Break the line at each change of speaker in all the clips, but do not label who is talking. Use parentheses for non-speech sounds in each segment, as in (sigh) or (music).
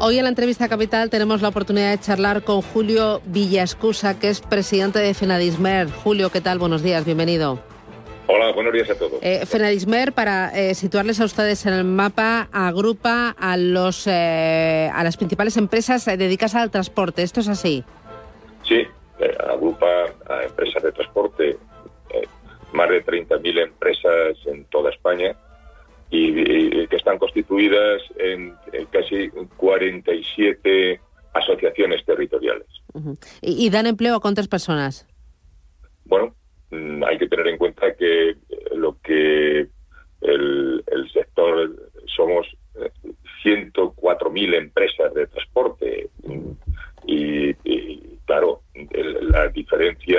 Hoy en la entrevista capital tenemos la oportunidad de charlar con Julio Villascusa, que es presidente de Fenadismer. Julio, ¿qué tal? Buenos días, bienvenido.
Hola, buenos días a todos.
Eh, Fenadismer, para eh, situarles a ustedes en el mapa, agrupa a, los, eh, a las principales empresas dedicadas al transporte. ¿Esto es así?
Sí, agrupa a empresas de transporte, más de 30.000 empresas en toda España y, que están constituidas en, casi 47 asociaciones territoriales.
¿Y dan empleo a cuántas personas?
Bueno, Mm, hay que tener en cuenta que lo que el, sector somos 104.000 empresas de transporte y, claro la diferencia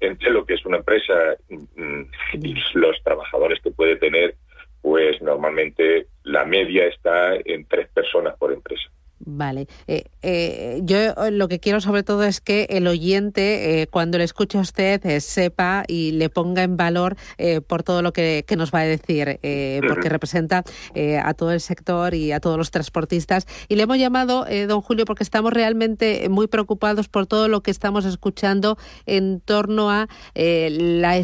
entre lo que es una empresa mm, y los trabajadores que puede tener pues normalmente la media está en tres personas por empresa.
Eh, eh, yo eh, lo que quiero sobre todo es que el oyente, cuando le escuche a usted, sepa y le ponga en valor por todo lo que, nos va a decir, porque representa a todo el sector y a todos los transportistas. Y le hemos llamado, don Julio, porque estamos realmente muy preocupados por todo lo que estamos escuchando en torno a la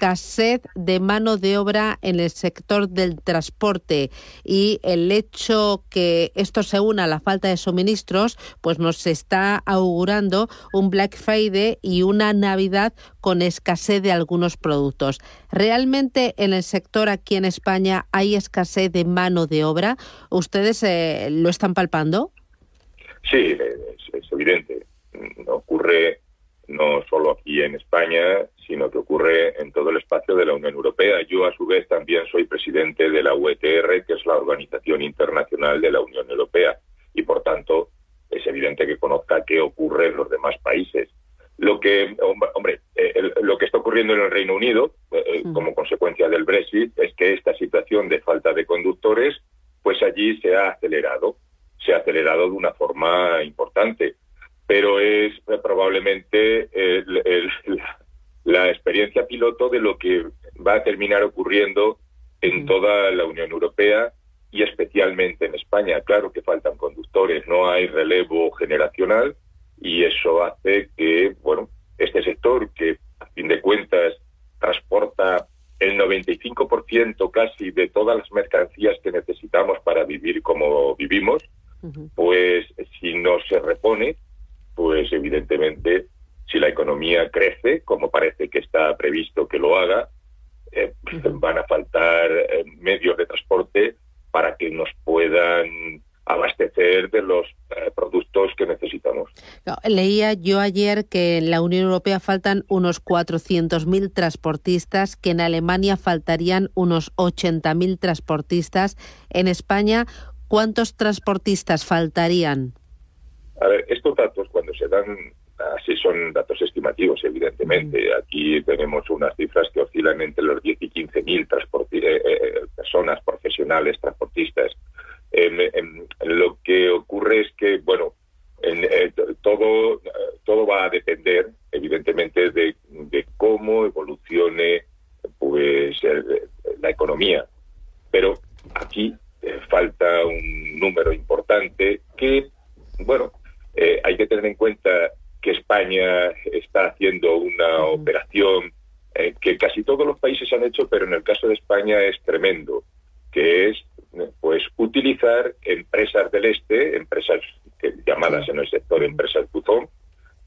escasez de mano de obra en el sector del transporte y el hecho que esto se una a la falta de suministros, pues nos está augurando un Black Friday y una Navidad con escasez de algunos productos. ¿Realmente en el sector aquí en España hay escasez de mano de obra? ¿Ustedes eh, lo están palpando?
Sí, es, es evidente. Ocurre no solo aquí en España, sino que ocurre en todo el espacio de la Unión Europea. Yo, a su vez, también soy presidente de la UETR, que es la Organización Internacional de la Unión Europea, y por tanto es evidente que conozca qué ocurre en los demás países. Lo que, hombre, eh, lo que está ocurriendo en el Reino Unido, eh, eh, como consecuencia del Brexit, es que esta situación de falta de conductores, pues allí se ha acelerado, se ha acelerado de una forma importante pero es probablemente la experiencia piloto de lo que va a terminar ocurriendo en toda la Unión Europea y especialmente en España. Claro que faltan conductores, no hay relevo generacional y eso hace que, bueno, este sector que a fin de cuentas transporta el 95% casi de todas las mercancías que necesitamos para vivir como vivimos, pues si no se repone, pues evidentemente si la economía crece, como parece que está previsto que lo haga, eh, van a faltar eh, medios de transporte para que nos puedan de los eh, productos que necesitamos.
leía yo ayer que en la Unión Europea faltan unos 400.000 transportistas, que en Alemania faltarían unos 80.000 transportistas. En España, ¿cuántos transportistas faltarían?
A ver, estos datos cuando se dan así son datos estimativos, evidentemente. Aquí tenemos unas cifras que oscilan entre los 10 y 15 mil eh, eh, personas profesionales transportistas. Em, em, lo que ocurre es que, bueno, eh, todo, todo va a depender, evidentemente, de, de cómo evolucione pues la economía. Pero aquí falta un número importante que, bueno, eh, hay que tener en cuenta que España está haciendo una operación eh, que casi todos los países han hecho, pero en el caso de España es tremendo, que es utilizar empresas del este, empresas llamadas en el sector empresas buzón,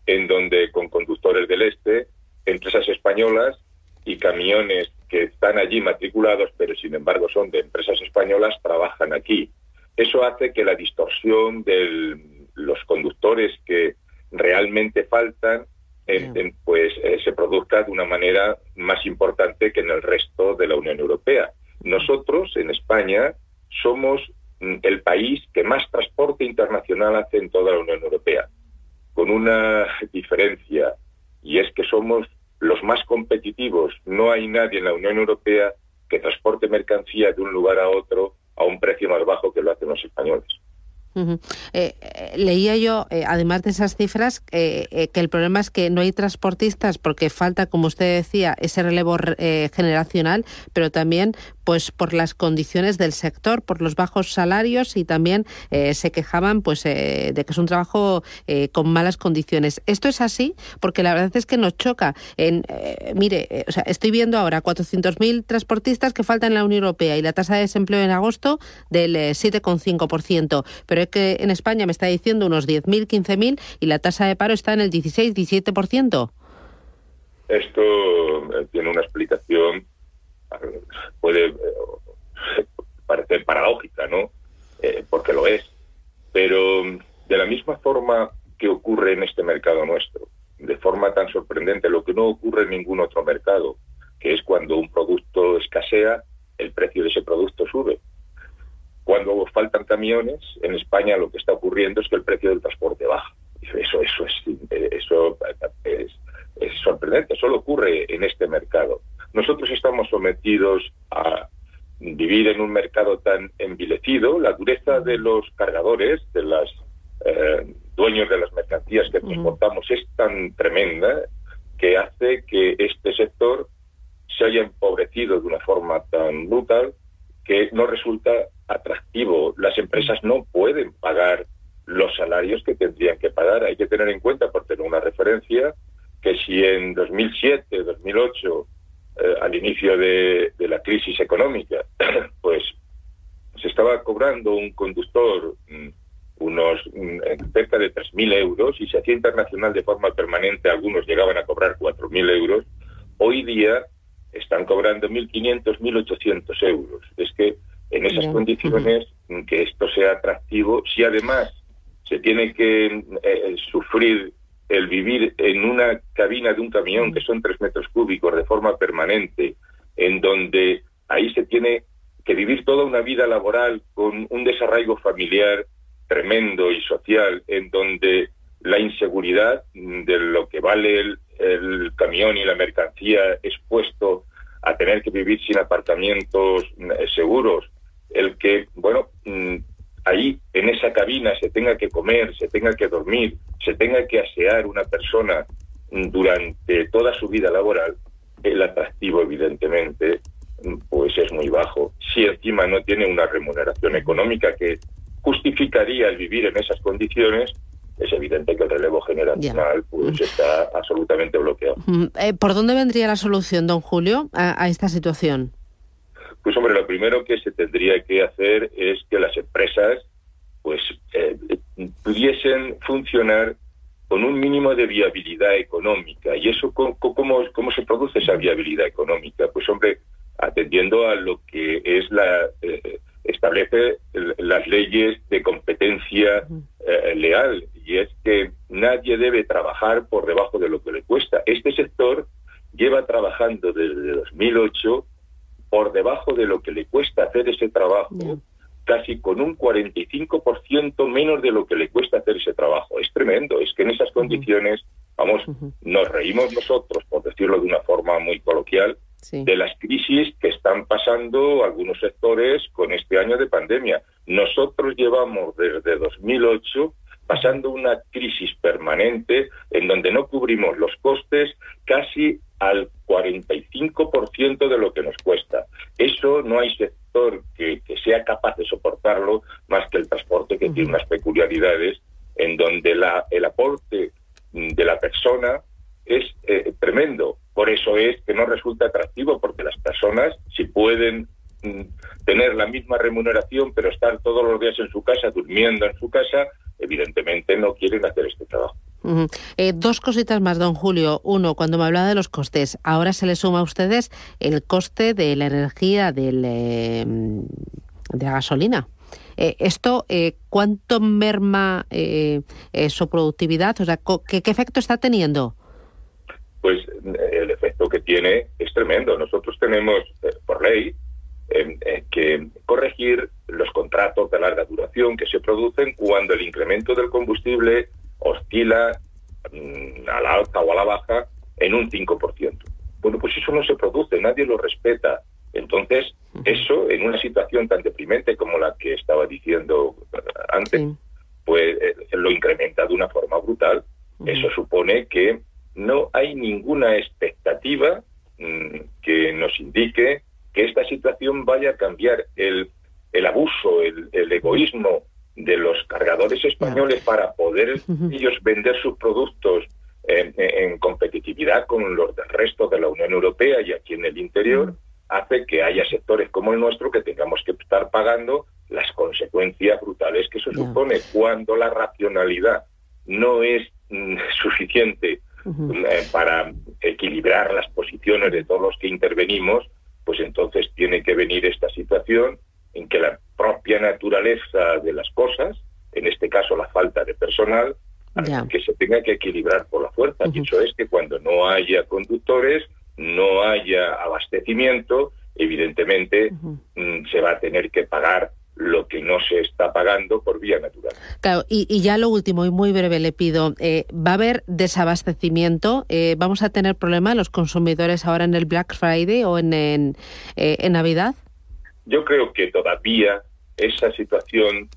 en donde con conductores del este, empresas españolas y camiones que están allí matriculados, pero sin embargo son de empresas españolas, trabajan aquí. Eso hace que la distorsión del los conductores que realmente faltan, pues eh, se produzca de una manera más importante que en el resto de la Unión Europea. Nosotros, en España, somos mm, el país que más transporte internacional hace en toda la Unión Europea, con una diferencia, y es que somos los más competitivos. No hay nadie en la Unión Europea que transporte mercancía de un lugar a otro a un precio más bajo que lo hacen los españoles.
Eh, eh, leía yo, eh, además de esas cifras, que el problema es que no hay transportistas porque falta, como usted decía, ese relevo generacional, pero también pues por las condiciones del sector, por los bajos salarios y también se quejaban pues de que es un trabajo con malas condiciones. Esto es así porque la verdad es que nos choca. Mire, o sea, estoy viendo ahora 400.000 transportistas que faltan en la Unión Europea y la tasa de desempleo en agosto del 7,5%, pero es que en España me está diciendo unos 10.000, 15.000 y la tasa de paro está en el 16, 17%.
Esto tiene una explicación puede eh, parecer paradójica, ¿no? Eh, porque lo es. Pero de la misma forma que ocurre en este mercado nuestro, de forma tan sorprendente, lo que no ocurre en ningún otro mercado, que es cuando un producto escasea, el precio de ese producto sube. Cuando faltan camiones, en España lo que está ocurriendo es que el precio del transporte baja. Eso, eso, es, eso es, es sorprendente, solo ocurre en este mercado. Nosotros estamos sometidos a vivir en un mercado tan envilecido, la dureza de los cargadores, de los eh, dueños de las mercancías que transportamos es tan tremenda que hace que este sector se haya empobrecido de una forma tan brutal que no resulta atractivo. Las empresas no pueden pagar los salarios que tendrían que pagar. Hay que tener en cuenta, por tener una referencia, que si en 2007, 2008 eh, al inicio de, la crisis económica, (clears throat) pues se estaba cobrando un conductor mm, unos mm, cerca de 3.000 euros y se hacía internacional de forma permanente, algunos llegaban a cobrar 4.000 euros, hoy día están cobrando 1.500, 1.800 euros. Es que en esas condiciones que esto sea atractivo, si además se tiene que eh, sufrir el vivir en una cabina de un camión que son tres metros cúbicos de forma permanente, en donde ahí se tiene que vivir toda una vida laboral con un desarraigo familiar tremendo y social, en donde la inseguridad de lo que vale el, el camión y la mercancía expuesto a tener que vivir sin aparcamientos eh, seguros, el que, bueno, mm, ahí en esa cabina se tenga que comer, se tenga que dormir, se tenga que asear una persona durante toda su vida laboral, el atractivo evidentemente pues es muy bajo. Si encima no tiene una remuneración económica que justificaría el vivir en esas condiciones, es evidente que el relevo generacional pues está absolutamente bloqueado.
Eh, ¿Por dónde vendría la solución, don Julio, a esta situación?
Pues hombre, lo primero que se tendría que hacer es que las empresas pues eh, pudiesen funcionar con un mínimo de viabilidad económica. ¿Y eso cómo, cómo, se produce esa viabilidad económica? Pues hombre, atendiendo a lo que es la... Eh, establece las leyes de competencia eh, leal y es que nadie debe trabajar por debajo de lo que le cuesta. Este sector lleva trabajando desde 2008 por debajo de lo que le cuesta hacer ese trabajo, casi con un 45% menos de lo que le cuesta hacer ese trabajo. Es tremendo, es que en esas condiciones, vamos, nos reímos nosotros, por decirlo de una forma muy coloquial, de las crisis que están pasando algunos sectores con este año de pandemia. Nosotros llevamos desde 2008 pasando una crisis permanente en donde no cubrimos los costes casi al 45% de lo que nos cuesta. Eso no hay sector que, sea capaz de soportarlo más que el transporte, que tiene unas peculiaridades en donde la, el aporte de la persona es eh, tremendo. Por eso es que no resulta atractivo, porque las personas, si pueden mm, tener la misma remuneración, pero estar todos los días en su casa, durmiendo en su casa, evidentemente no quieren hacer este trabajo.
Eh, dos cositas más, don Julio. Uno, cuando me hablaba de los costes, ahora se le suma a ustedes el coste de la energía del, eh, de la gasolina. Eh, ¿Esto cuánto merma su productividad? O sea, ¿qué, efecto está teniendo?
Pues el efecto que tiene es tremendo. Nosotros tenemos, por ley, que corregir los contratos de larga duración que se producen cuando el incremento del combustible oscila mm, a la alta o a la baja en un 5%. Bueno, pues eso no se produce, nadie lo respeta. Entonces, eso en una situación tan deprimente como la que estaba diciendo antes, pues eh, lo incrementa de una forma brutal. Eso supone que no hay ninguna expectativa mm, que nos indique que esta situación vaya a cambiar el, el abuso, el, egoísmo de los cargadores españoles para poder ellos vender sus productos en, competitividad con los del resto de la Unión Europea y aquí en el interior, hace que haya sectores como el nuestro que tengamos que estar pagando las consecuencias brutales que eso supone cuando la racionalidad no es mm, (laughs) suficiente eh, para equilibrar las posiciones de todos los que intervenimos, pues entonces tiene que venir esta situación en que la propia naturaleza de las cosas, en este caso la falta de personal, que se tenga que equilibrar por la fuerza. Y eso es que cuando no haya conductores, no haya abastecimiento, evidentemente mm, se va a tener que pagar lo que no se está pagando por vía natural.
Claro, y, ya lo último, y muy breve le pido, eh, ¿va a haber desabastecimiento? Eh, ¿Vamos a tener problemas los consumidores ahora en el Black Friday o en, en, eh, Navidad?
Yo creo que todavía esa situación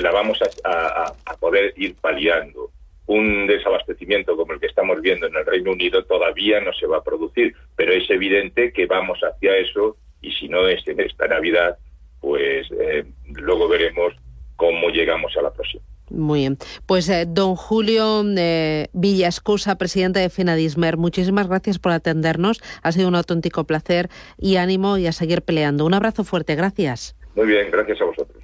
la vamos a, poder ir paliando un desabastecimiento como el que estamos viendo en el Reino Unido todavía no se va a producir, pero es evidente que vamos hacia eso y si no es en esta Navidad, pues eh, luego veremos cómo llegamos a la próxima.
Muy bien. Pues eh, don Julio eh, Villascusa, presidente de Finadismer, muchísimas gracias por atendernos. Ha sido un auténtico placer y ánimo y a seguir peleando. Un abrazo fuerte. Gracias.
Muy bien, gracias a vosotros.